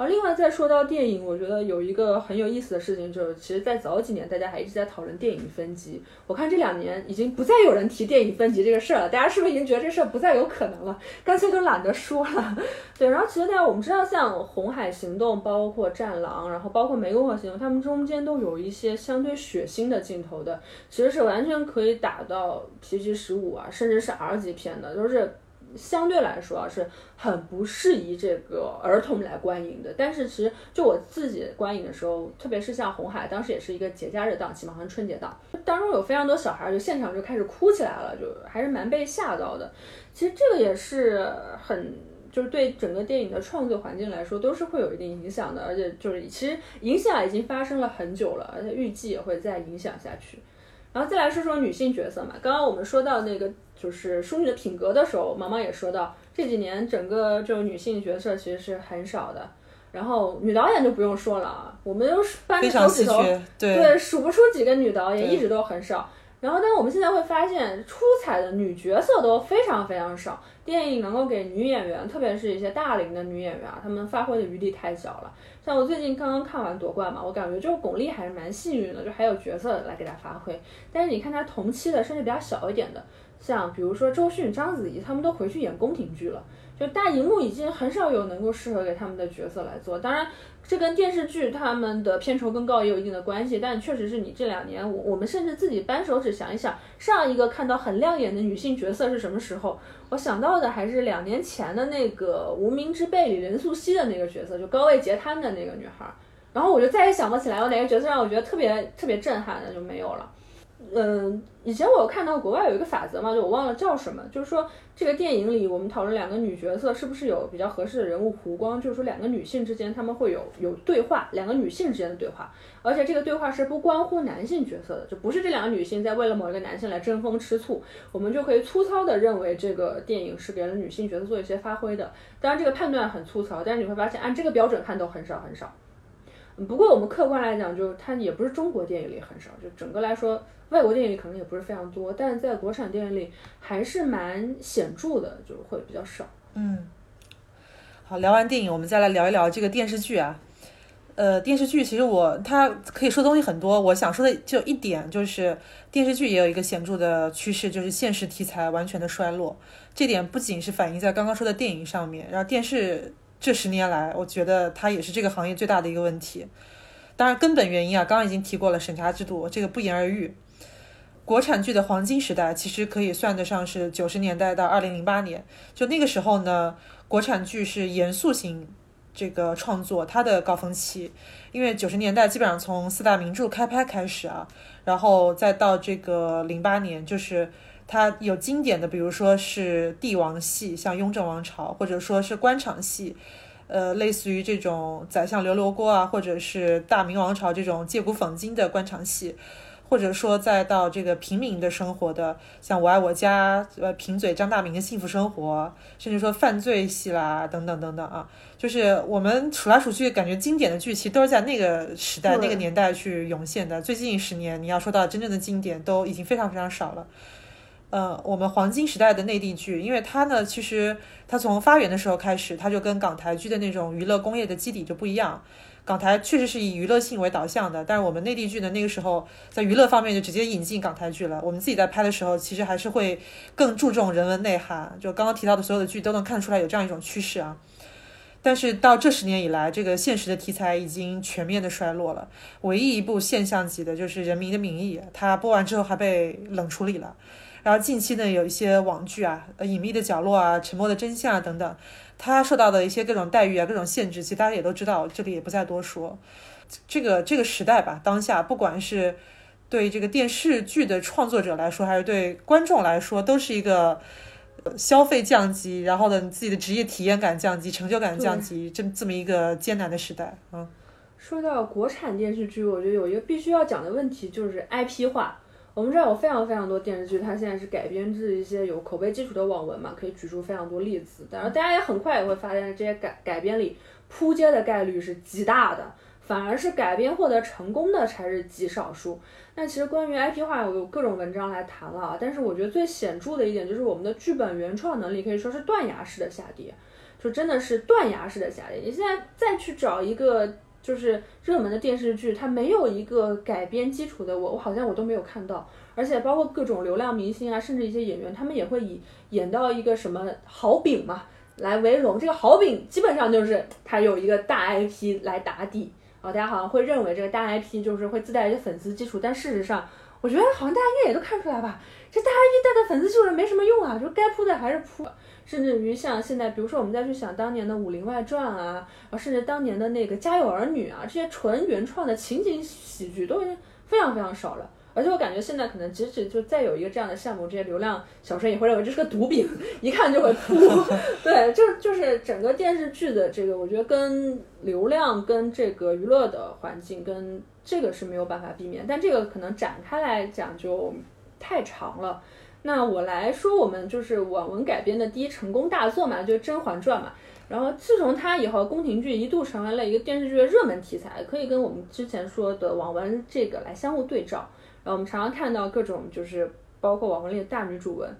而另外再说到电影，我觉得有一个很有意思的事情，就是其实，在早几年大家还一直在讨论电影分级。我看这两年已经不再有人提电影分级这个事儿了，大家是不是已经觉得这事儿不再有可能了？干脆都懒得说了。对，然后其实大家我们知道，像《红海行动》、包括《战狼》，然后包括《湄公河行动》，他们中间都有一些相对血腥的镜头的，其实是完全可以打到 PG 十五啊，甚至是 R 级片的，都是。相对来说啊，是很不适宜这个儿童来观影的。但是其实就我自己观影的时候，特别是像红海，当时也是一个节假日档期嘛，好像春节档，当中有非常多小孩就现场就开始哭起来了，就还是蛮被吓到的。其实这个也是很，就是对整个电影的创作环境来说，都是会有一定影响的。而且就是其实影响已经发生了很久了，而且预计也会再影响下去。然后再来说说女性角色嘛，刚刚我们说到那个。就是淑女的品格的时候，毛毛也说到，这几年整个这种女性角色其实是很少的。然后女导演就不用说了啊，我们都扳着手指头，对，数不出几个女导演，一直都很少。然后，但我们现在会发现，出彩的女角色都非常非常少。电影能够给女演员，特别是一些大龄的女演员啊，她们发挥的余地太小了。像我最近刚刚看完夺冠嘛，我感觉就是巩俐还是蛮幸运的，就还有角色来给她发挥。但是你看她同期的，甚至比较小一点的。像比如说周迅、章子怡，他们都回去演宫廷剧了。就大荧幕已经很少有能够适合给他们的角色来做，当然这跟电视剧他们的片酬更高也有一定的关系。但确实是你这两年，我我们甚至自己扳手指想一想，上一个看到很亮眼的女性角色是什么时候？我想到的还是两年前的那个《无名之辈》里任素汐的那个角色，就高位截瘫的那个女孩。然后我就再也想不起来有哪个角色让我觉得特别特别震撼的，就没有了。嗯，以前我有看到国外有一个法则嘛，就我忘了叫什么，就是说这个电影里我们讨论两个女角色是不是有比较合适的人物弧光，就是说两个女性之间她们会有有对话，两个女性之间的对话，而且这个对话是不关乎男性角色的，就不是这两个女性在为了某一个男性来争风吃醋，我们就可以粗糙的认为这个电影是给了女性角色做一些发挥的。当然这个判断很粗糙，但是你会发现按这个标准看都很少很少。不过我们客观来讲，就是它也不是中国电影里很少，就整个来说。外国电影里可能也不是非常多，但在国产电影里还是蛮显著的，就会比较少。嗯，好，聊完电影，我们再来聊一聊这个电视剧啊。呃，电视剧其实我它可以说东西很多，我想说的就一点，就是电视剧也有一个显著的趋势，就是现实题材完全的衰落。这点不仅是反映在刚刚说的电影上面，然后电视这十年来，我觉得它也是这个行业最大的一个问题。当然，根本原因啊，刚刚已经提过了，审查制度，这个不言而喻。国产剧的黄金时代其实可以算得上是九十年代到二零零八年，就那个时候呢，国产剧是严肃型这个创作它的高峰期，因为九十年代基本上从四大名著开拍开始啊，然后再到这个零八年，就是它有经典的，比如说是帝王戏，像《雍正王朝》，或者说是官场戏，呃，类似于这种宰相刘罗锅啊，或者是大明王朝这种借古讽今的官场戏。或者说，再到这个平民的生活的，像《我爱我家》呃，贫嘴张大民的幸福生活，甚至说犯罪戏啦，等等等等啊，就是我们数来数去，感觉经典的剧其实都是在那个时代、那个年代去涌现的。最近十年，你要说到真正的经典，都已经非常非常少了。呃，我们黄金时代的内地剧，因为它呢，其实它从发源的时候开始，它就跟港台剧的那种娱乐工业的基底就不一样。港台确实是以娱乐性为导向的，但是我们内地剧呢，那个时候在娱乐方面就直接引进港台剧了。我们自己在拍的时候，其实还是会更注重人文内涵。就刚刚提到的所有的剧都能看出来有这样一种趋势啊。但是到这十年以来，这个现实的题材已经全面的衰落了。唯一一部现象级的就是《人民的名义》，它播完之后还被冷处理了。然后近期呢，有一些网剧啊，《呃隐秘的角落》啊，《沉默的真相》啊等等。他受到的一些各种待遇啊，各种限制，其实大家也都知道，这里也不再多说。这个这个时代吧，当下不管是对这个电视剧的创作者来说，还是对观众来说，都是一个消费降级，然后呢，你自己的职业体验感降级，成就感降级，这这么一个艰难的时代。嗯，说到国产电视剧，我觉得有一个必须要讲的问题，就是 IP 化。我们知道有非常非常多电视剧，它现在是改编自一些有口碑基础的网文嘛，可以举出非常多例子。然后大家也很快也会发现，这些改改编里扑街的概率是极大的，反而是改编获得成功的才是极少数。那其实关于 IP 化，有各种文章来谈了，但是我觉得最显著的一点就是我们的剧本原创能力可以说是断崖式的下跌，就真的是断崖式的下跌。你现在再去找一个。就是热门的电视剧，它没有一个改编基础的，我我好像我都没有看到，而且包括各种流量明星啊，甚至一些演员，他们也会以演到一个什么好饼嘛来为荣，这个好饼基本上就是它有一个大 IP 来打底。啊，大家好像会认为这个大 IP 就是会自带一个粉丝基础，但事实上，我觉得好像大家应该也都看出来吧，这大 IP 带的粉丝基础没什么用啊，就该铺的还是铺。甚至于像现在，比如说我们再去想当年的《武林外传》啊，啊，甚至当年的那个《家有儿女》啊，这些纯原创的情景喜剧都已经非常非常少了。而且我感觉现在可能即使就再有一个这样的项目，这些流量小生也会认为这是个毒饼，一看就会扑。[LAUGHS] 对，就就是整个电视剧的这个，我觉得跟流量、跟这个娱乐的环境，跟这个是没有办法避免。但这个可能展开来讲就太长了。那我来说，我们就是网文改编的第一成功大作嘛，就是《甄嬛传》嘛。然后自从它以后，宫廷剧一度成为了一个电视剧的热门题材，可以跟我们之前说的网文这个来相互对照。然后我们常常看到各种就是包括网文里的大女主文，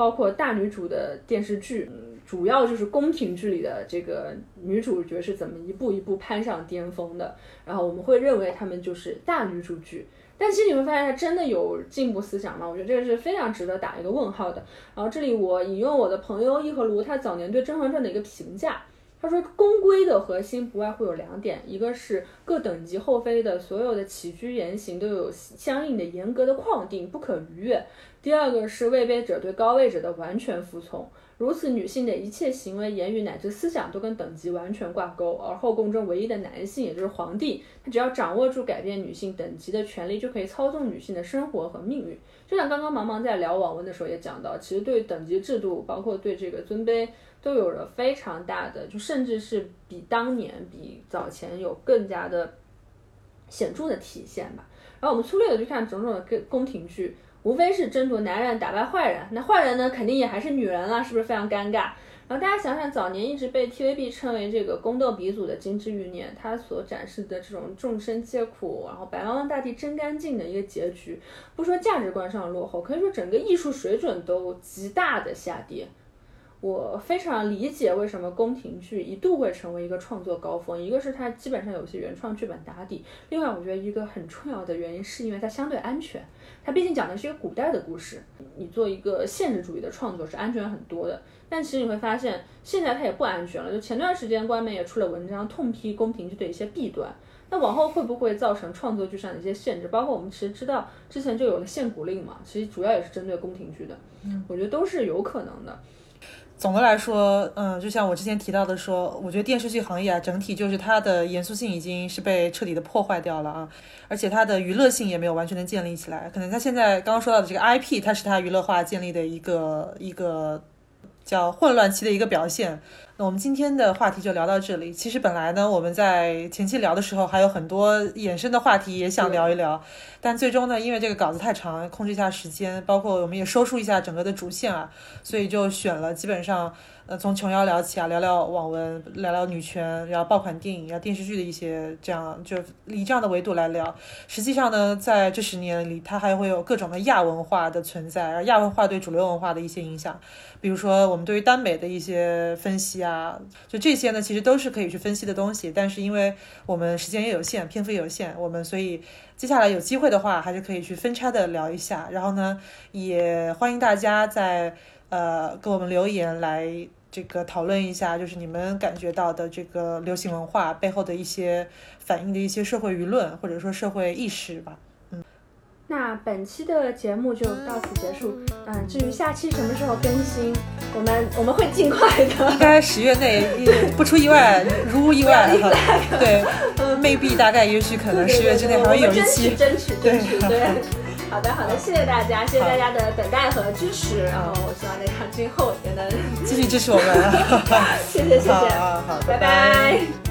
包括大女主的电视剧，主要就是宫廷剧里的这个女主角是怎么一步一步攀上巅峰的。然后我们会认为她们就是大女主剧。但其实你会发现，她真的有进步思想吗？我觉得这个是非常值得打一个问号的。然后这里我引用我的朋友伊和卢他早年对《甄嬛传》的一个评价，他说宫规的核心不外乎有两点，一个是各等级后妃的所有的起居言行都有相应的严格的框定，不可逾越；第二个是位卑者对高位者的完全服从。如此，女性的一切行为、言语乃至思想都跟等级完全挂钩，而后宫中唯一的男性，也就是皇帝，他只要掌握住改变女性等级的权利，就可以操纵女性的生活和命运。就像刚刚茫茫在聊网文的时候也讲到，其实对等级制度，包括对这个尊卑，都有了非常大的，就甚至是比当年、比早前有更加的显著的体现吧。然后我们粗略的去看种种的宫宫廷剧。无非是争夺男人打败坏人，那坏人呢，肯定也还是女人了，是不是非常尴尬？然后大家想想，早年一直被 TVB 称为这个宫斗鼻祖的《金枝欲孽》，它所展示的这种众生皆苦，然后白茫茫大地真干净的一个结局，不说价值观上落后，可以说整个艺术水准都极大的下跌。我非常理解为什么宫廷剧一度会成为一个创作高峰，一个是它基本上有些原创剧本打底，另外我觉得一个很重要的原因是因为它相对安全。它毕竟讲的是一个古代的故事，你做一个现实主义的创作是安全很多的。但其实你会发现，现在它也不安全了。就前段时间官媒也出了文章痛批宫廷剧的一些弊端，那往后会不会造成创作剧上的一些限制？包括我们其实知道之前就有了限古令嘛，其实主要也是针对宫廷剧的。嗯，我觉得都是有可能的。总的来说，嗯，就像我之前提到的，说我觉得电视剧行业啊，整体就是它的严肃性已经是被彻底的破坏掉了啊，而且它的娱乐性也没有完全的建立起来。可能它现在刚刚说到的这个 IP，它是它娱乐化建立的一个一个叫混乱期的一个表现。那我们今天的话题就聊到这里。其实本来呢，我们在前期聊的时候还有很多衍生的话题也想聊一聊，但最终呢，因为这个稿子太长，控制一下时间，包括我们也收束一下整个的主线啊，所以就选了基本上。呃，从琼瑶聊起啊，聊聊网文，聊聊女权，然后爆款电影，聊电视剧的一些这样，就以这样的维度来聊。实际上呢，在这十年里，它还会有各种的亚文化的存在，而亚文化对主流文化的一些影响，比如说我们对于耽美的一些分析啊，啊就这些呢，其实都是可以去分析的东西。但是因为我们时间也有限，篇幅也有限，我们所以接下来有机会的话，还是可以去分拆的聊一下。然后呢，也欢迎大家在呃给我们留言来。这个讨论一下，就是你们感觉到的这个流行文化背后的一些反映的一些社会舆论，或者说社会意识吧。嗯，那本期的节目就到此结束。嗯，至于下期什么时候更新，我们我们会尽快的。应该十月内，[LAUGHS] 不出意外，如无意外哈。[LAUGHS] 对，maybe 大概也许可能十月之内还会有一期，争取争取对。[LAUGHS] 好的，好的，谢谢大家，谢谢大家的等待和支持，然后我希望大家今后也能继续支持我们，谢谢，谢谢，好，好，拜拜。